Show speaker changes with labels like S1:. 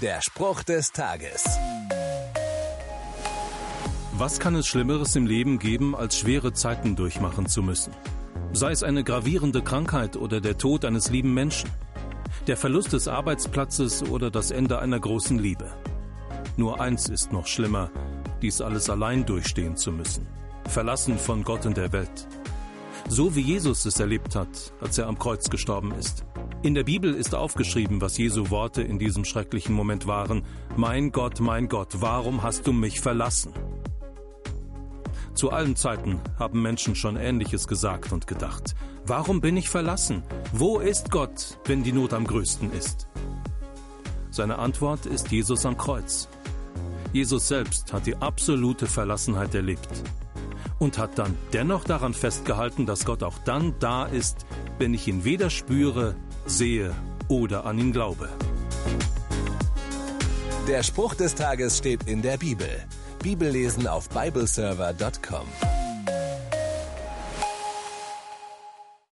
S1: Der Spruch des Tages.
S2: Was kann es Schlimmeres im Leben geben, als schwere Zeiten durchmachen zu müssen? Sei es eine gravierende Krankheit oder der Tod eines lieben Menschen, der Verlust des Arbeitsplatzes oder das Ende einer großen Liebe. Nur eins ist noch schlimmer, dies alles allein durchstehen zu müssen, verlassen von Gott und der Welt. So wie Jesus es erlebt hat, als er am Kreuz gestorben ist. In der Bibel ist aufgeschrieben, was Jesu Worte in diesem schrecklichen Moment waren. Mein Gott, mein Gott, warum hast du mich verlassen? Zu allen Zeiten haben Menschen schon Ähnliches gesagt und gedacht. Warum bin ich verlassen? Wo ist Gott, wenn die Not am größten ist? Seine Antwort ist Jesus am Kreuz. Jesus selbst hat die absolute Verlassenheit erlebt und hat dann dennoch daran festgehalten, dass Gott auch dann da ist, wenn ich ihn weder spüre, sehe oder an ihn glaube.
S1: Der Spruch des Tages steht in der Bibel. Bibellesen auf bibleserver.com.